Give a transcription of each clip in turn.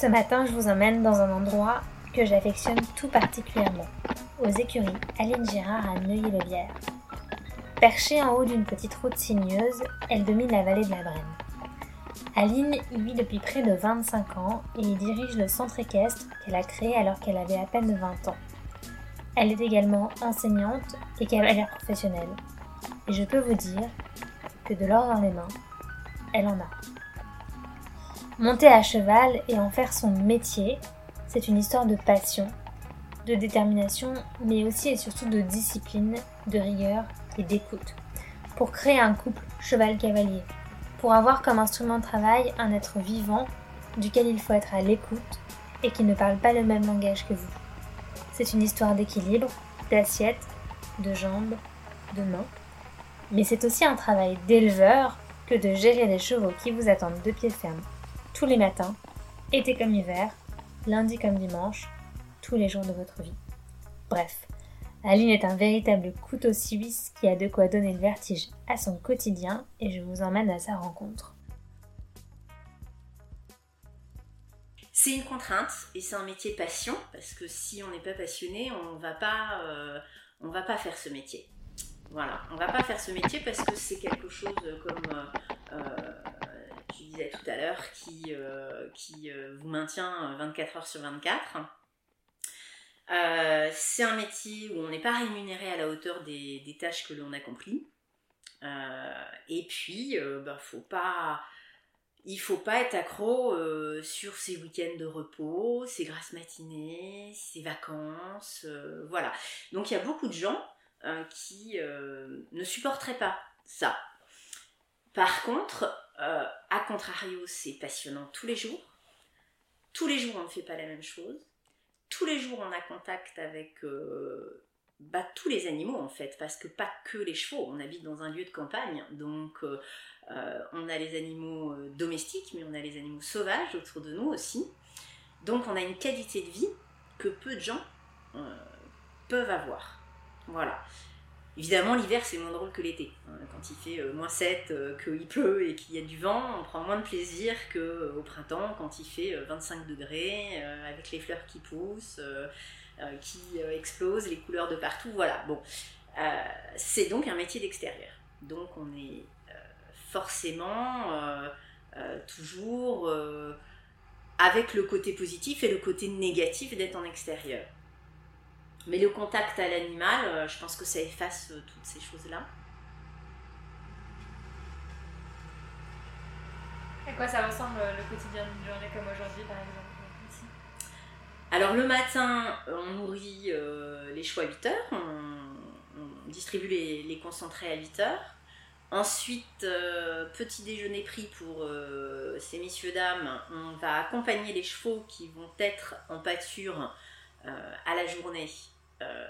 Ce matin, je vous emmène dans un endroit que j'affectionne tout particulièrement, aux écuries Aline Girard à Neuilly-le-Bière. Perchée en haut d'une petite route sinueuse, elle domine la vallée de la Brenne. Aline y vit depuis près de 25 ans et y dirige le centre équestre qu'elle a créé alors qu'elle avait à peine 20 ans. Elle est également enseignante et cavalière professionnelle. Et je peux vous dire que de l'or dans les mains, elle en a. Monter à cheval et en faire son métier, c'est une histoire de passion, de détermination, mais aussi et surtout de discipline, de rigueur et d'écoute. Pour créer un couple cheval-cavalier, pour avoir comme instrument de travail un être vivant duquel il faut être à l'écoute et qui ne parle pas le même langage que vous. C'est une histoire d'équilibre, d'assiette, de jambes, de mains, mais c'est aussi un travail d'éleveur que de gérer les chevaux qui vous attendent de pied ferme tous les matins, été comme hiver, lundi comme dimanche, tous les jours de votre vie. Bref, Aline est un véritable couteau suisse qui a de quoi donner le vertige à son quotidien et je vous emmène à sa rencontre. C'est une contrainte et c'est un métier passion parce que si on n'est pas passionné, on va pas, euh, va pas faire ce métier. Voilà, on va pas faire ce métier parce que c'est quelque chose comme euh, euh, tout à l'heure, qui, euh, euh, vous maintient 24 heures sur 24. Euh, c'est un métier où on n'est pas rémunéré à la hauteur des, tâches que l'on accomplit. et puis, bah, faut pas, il faut pas être accro sur ses week-ends de repos, ses grasses matinées, ses vacances. voilà. Donc il y a beaucoup de gens qui ne supporteraient pas ça. Par contre, euh, a contrario, c'est passionnant tous les jours. Tous les jours, on ne fait pas la même chose. Tous les jours, on a contact avec euh, bah, tous les animaux, en fait, parce que pas que les chevaux. On habite dans un lieu de campagne, donc euh, on a les animaux domestiques, mais on a les animaux sauvages autour de nous aussi. Donc, on a une qualité de vie que peu de gens peuvent avoir. Voilà. Évidemment, l'hiver, c'est moins drôle que l'été. Hein, quand il fait euh, moins 7, euh, qu'il pleut et qu'il y a du vent, on prend moins de plaisir qu'au euh, printemps, quand il fait 25 degrés, avec les fleurs qui poussent, qui explosent, les couleurs de partout. Voilà, bon. c'est donc un métier d'extérieur. Donc on est forcément toujours avec le côté positif et le côté négatif d'être en extérieur. Mais le contact à l'animal, euh, je pense que ça efface euh, toutes ces choses-là. À quoi ça ressemble euh, le quotidien d'une journée comme aujourd'hui, par exemple Alors le matin, on nourrit les chevaux à 8 heures, on, distribue les, concentrés à 8 heures. Ensuite, petit déjeuner pris pour ces messieurs dames, on va accompagner les chevaux qui vont être en pâture à la journée euh,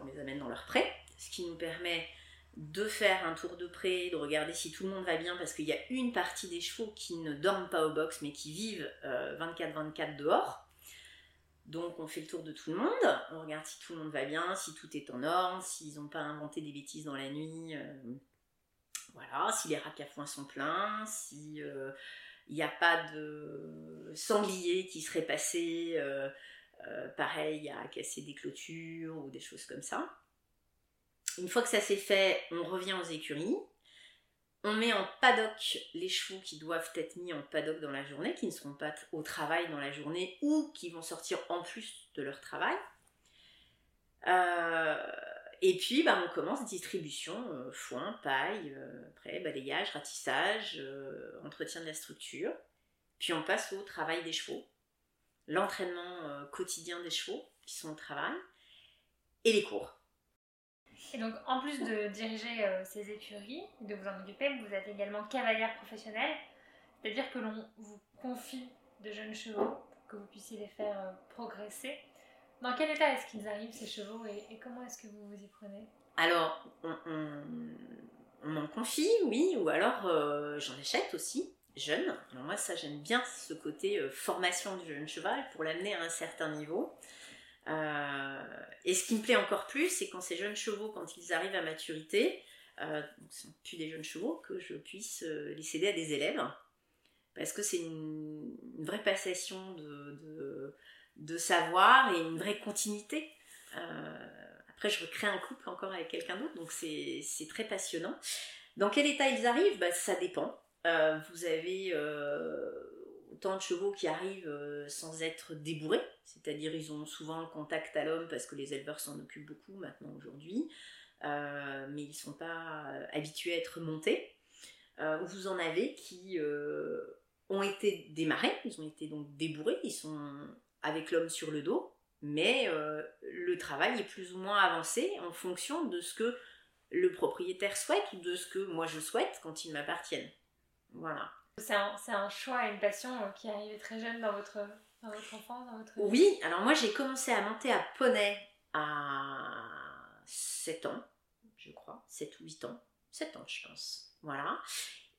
on les amène dans leur pré, ce qui nous permet de faire un tour de pré, de regarder si tout le monde va bien, parce qu'il y a une partie des chevaux qui ne dorment pas au box, mais qui vivent 24-24 euh, dehors. Donc on fait le tour de tout le monde, on regarde si tout le monde va bien, si tout est en ordre, s'ils n'ont pas inventé des bêtises dans la nuit, euh, voilà, si les foin sont pleins, si il n'y a pas de sanglier qui serait passé euh, pareil à casser des clôtures ou des choses comme ça. Une fois que ça s'est fait, on revient aux écuries. On met en paddock les chevaux qui doivent être mis en paddock dans la journée, qui ne seront pas au travail dans la journée ou qui vont sortir en plus de leur travail. Euh, et puis, bah, on commence distribution, euh, foin, paille, après balayage, ratissage, entretien de la structure. Puis on passe au travail des chevaux l'entraînement euh, quotidien des chevaux qui sont au travail et les cours. Et donc, en plus de diriger euh, ces écuries, de vous en occuper, vous êtes également cavalière professionnelle, c'est-à-dire que l'on vous confie de jeunes chevaux pour que vous puissiez les faire euh, progresser. Dans quel état est-ce qu'ils arrivent, ces chevaux, et, comment est-ce que vous vous y prenez? Alors, on, m'en confie, oui, ou alors euh, j'en achète aussi, jeune. Moi, ça, j'aime bien ce côté formation du jeune cheval pour l'amener à un certain niveau. Euh, et ce qui me plaît encore plus, c'est quand ces jeunes chevaux, quand ils arrivent à maturité, euh, ce ne sont plus des jeunes chevaux, que je puisse euh, les céder à des élèves. Parce que c'est une, vraie passation de, de, savoir et une vraie continuité. après, je recrée un couple encore avec quelqu'un d'autre, donc c'est très passionnant. Dans quel état ils arrivent? Bah, Ça dépend. Vous avez autant de chevaux qui arrivent euh, sans être débourrés, c'est-à-dire ils ont souvent le contact à l'homme parce que les éleveurs s'en occupent beaucoup maintenant aujourd'hui, euh, mais ils ne sont pas euh, habitués à être montés. vous en avez qui ont été démarrés, ils ont été donc débourrés, ils sont avec l'homme sur le dos, mais le travail est plus ou moins avancé en fonction de ce que le propriétaire souhaite ou de ce que moi je souhaite quand ils m'appartiennent. Voilà. C'est un, choix et une passion euh, qui est arrivé très jeune dans votre, dans votre enfance, dans votre Oui, alors moi j'ai commencé à monter à poney à 7 ans, je crois, 7 ou 8 ans, 7 ans je pense, voilà.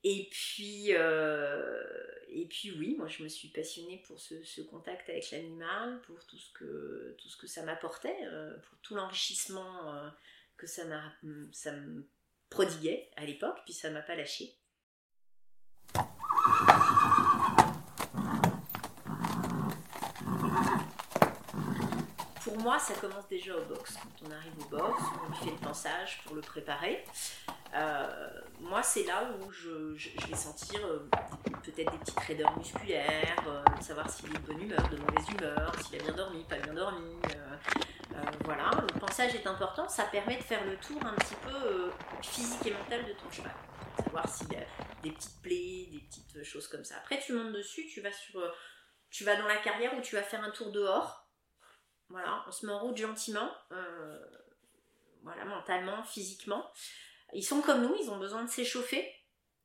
Et puis, euh, et puis oui, moi je me suis passionnée pour ce, contact avec l'animal, pour tout ce que, tout ce que ça m'apportait, euh, pour tout l'enrichissement que ça, ça me prodiguait à l'époque, puis ça m'a pas lâché. Pour moi, ça commence déjà au box. Quand on arrive au box, on lui fait le pensage pour le préparer. Euh, moi, c'est là où je, vais sentir euh, peut-être des petites raideurs musculaires, euh, savoir s'il est de bonne humeur, de mauvaise humeur, s'il a bien dormi, pas bien dormi. voilà, le pensage est important, ça permet de faire le tour un petit peu physique et mental de ton cheval savoir s'il y a des petites plaies, des petites choses comme ça. Après, tu montes dessus, tu vas sur, euh, tu vas dans la carrière où tu vas faire un tour dehors. Voilà, on se met en route gentiment, euh, voilà, mentalement, physiquement. Ils sont comme nous, ils ont besoin de s'échauffer.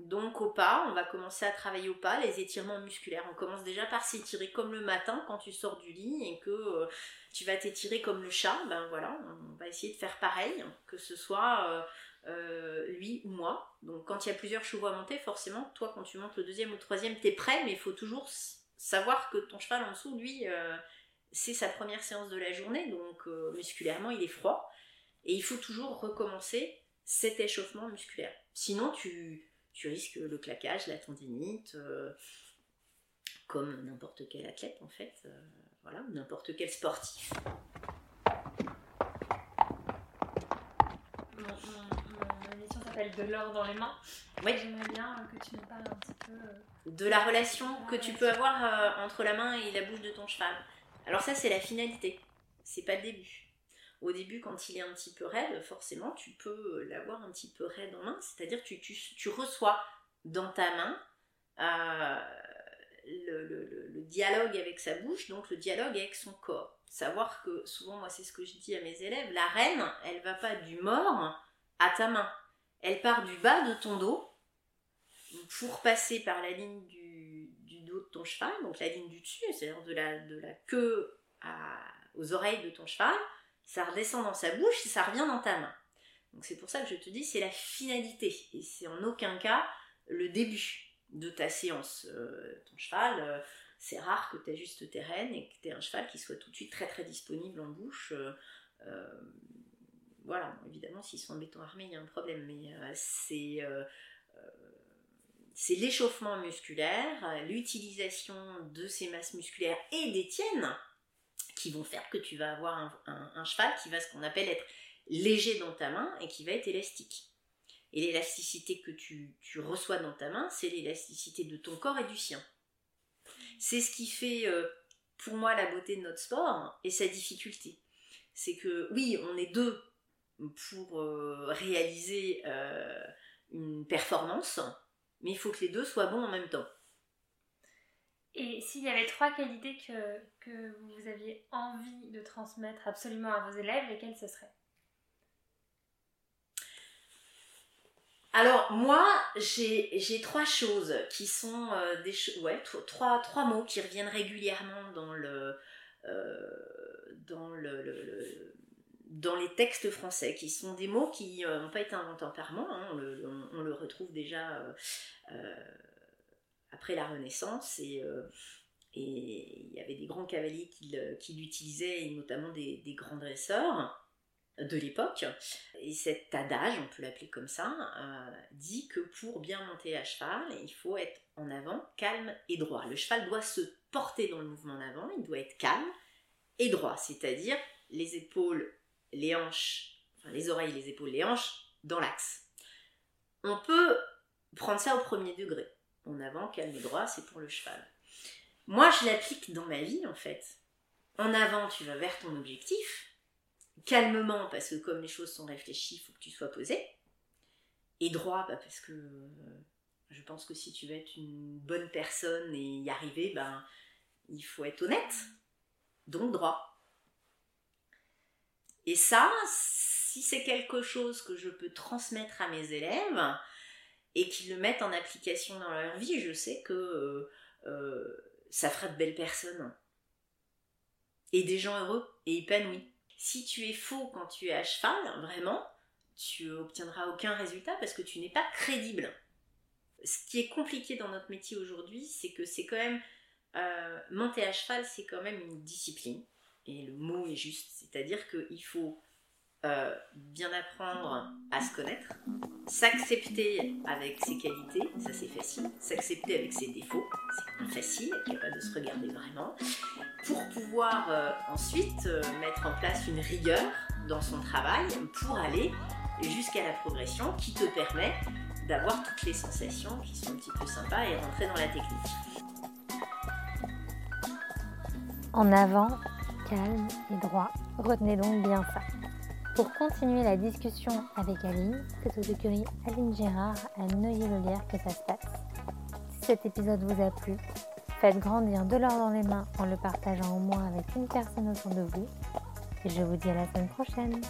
Donc au pas, on va commencer à travailler au pas, les étirements musculaires. On commence déjà par s'étirer comme le matin quand tu sors du lit et que euh, tu vas t'étirer comme le chat. Ben voilà, on va essayer de faire pareil, que ce soit euh, lui ou moi. Donc quand il y a plusieurs chevaux à monter, forcément, toi quand tu montes le deuxième ou le troisième, t'es prêt, mais il faut toujours savoir que ton cheval en dessous, lui, euh, c'est sa première séance de la journée, donc euh, musculairement il est froid, et il faut toujours recommencer cet échauffement musculaire. Sinon tu, tu risques le claquage, la tendinite, comme n'importe quel athlète en fait, voilà, n'importe quel sportif. De l'or dans les mains. Oui. J'aimerais bien que tu nous parles un petit peu. Euh, de la relation que tu peux avoir euh, entre la main et la bouche de ton cheval. Alors, ça, c'est la finalité. C'est pas le début. Au début, quand il est un petit peu raide, forcément, tu peux l'avoir un petit peu raide en main. C'est-à-dire que tu, tu, reçois dans ta main euh, le, le, le, dialogue avec sa bouche, donc le dialogue avec son corps. Savoir que, souvent, moi, c'est ce que je dis à mes élèves, la reine, elle va pas du mort à ta main elle part du bas de ton dos pour passer par la ligne du, dos de ton cheval, donc la ligne du dessus, c'est-à-dire de la, queue aux oreilles de ton cheval, ça redescend dans sa bouche et ça revient dans ta main. Donc c'est pour ça que je te dis, c'est la finalité et c'est en aucun cas le début de ta séance. Euh, ton cheval, euh, c'est rare que tu ajustes tes rênes et que tu aies un cheval qui soit tout de suite très très disponible en bouche. Euh, voilà, évidemment, s'ils sont en béton armé, il y a un problème, mais euh, euh, euh, c'est l'échauffement musculaire, l'utilisation de ces masses musculaires et des tiennes qui vont faire que tu vas avoir un, cheval qui va ce qu'on appelle être léger dans ta main et qui va être élastique. Et l'élasticité que tu, reçois dans ta main, c'est l'élasticité de ton corps et du sien. C'est ce qui fait pour moi la beauté de notre sport et sa difficulté. C'est que oui, on est deux pour euh, réaliser euh, une performance, mais il faut que les deux soient bons en même temps. Et s'il y avait trois qualités que, que, vous aviez envie de transmettre absolument à vos élèves, lesquelles ce seraient? Alors moi, j'ai trois choses qui sont euh, des ouais, trois, trois mots qui reviennent régulièrement dans le, euh, dans le, dans les textes français, qui sont des mots qui euh, n'ont pas été inventés par moi. Hein. on, le, retrouve déjà après la Renaissance et il y avait des grands cavaliers qui l'utilisaient, et notamment des, grands dresseurs de l'époque. Et cet adage, on peut l'appeler comme ça, euh, dit que pour bien monter à cheval, il faut être en avant, calme et droit. Le cheval doit se porter dans le mouvement en avant, il doit être calme et droit, c'est-à-dire les épaules, les hanches, enfin les oreilles, les épaules, les hanches dans l'axe. On peut prendre ça au premier degré. En avant, calme et droit, c'est pour le cheval. Moi, je l'applique dans ma vie en fait. En avant, tu vas vers ton objectif calmement, parce que comme les choses sont réfléchies, il faut que tu sois posé. Et droit, bah, parce que euh, je pense que si tu veux être une bonne personne et y arriver, ben, il faut être honnête. Donc droit. Et ça, si c'est quelque chose que je peux transmettre à mes élèves et qu'ils le mettent en application dans leur vie, je sais que euh, euh, ça fera de belles personnes. Et des gens heureux et épanouis. Si tu es faux quand tu es à cheval, vraiment, tu obtiendras aucun résultat parce que tu n'es pas crédible. Ce qui est compliqué dans notre métier aujourd'hui, c'est que c'est quand même euh, monter à cheval, c'est quand même une discipline. Et le mot est juste, c'est-à-dire qu'il faut euh, bien apprendre à se connaître, s'accepter avec ses qualités, ça c'est facile, s'accepter avec ses défauts, c'est pas facile, être capable de se regarder vraiment, pour pouvoir euh, ensuite euh, mettre en place une rigueur dans son travail pour aller jusqu'à la progression qui te permet d'avoir toutes les sensations qui sont un petit peu sympas et rentrer dans la technique. En avant, calme et droit. Retenez donc bien ça. Pour continuer la discussion avec Aline, c'est aux écuries Aline Gérard à Neuilly-le-Lierre que ça se passe. Si cet épisode vous a plu, faites grandir de l'or dans les mains en le partageant au moins avec une personne autour de vous. Et je vous dis à la semaine prochaine.